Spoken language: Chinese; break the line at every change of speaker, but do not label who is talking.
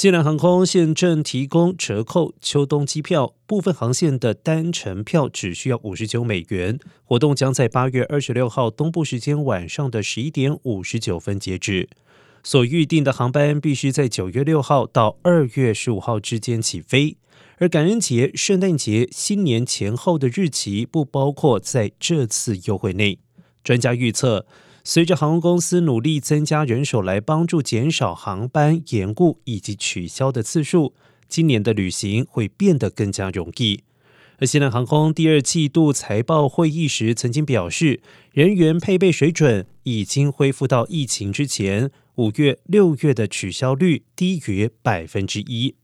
西南航空现正提供折扣秋冬机票，部分航线的单程票只需要五十九美元。活动将在八月二十六号东部时间晚上的十一点五十九分截止。所预定的航班必须在九月六号到二月十五号之间起飞，而感恩节、圣诞节、新年前后的日期不包括在这次优惠内。专家预测。随着航空公司努力增加人手来帮助减少航班延误以及取消的次数，今年的旅行会变得更加容易。而西南航空第二季度财报会议时曾经表示，人员配备水准已经恢复到疫情之前，五月、六月的取消率低于百分之一。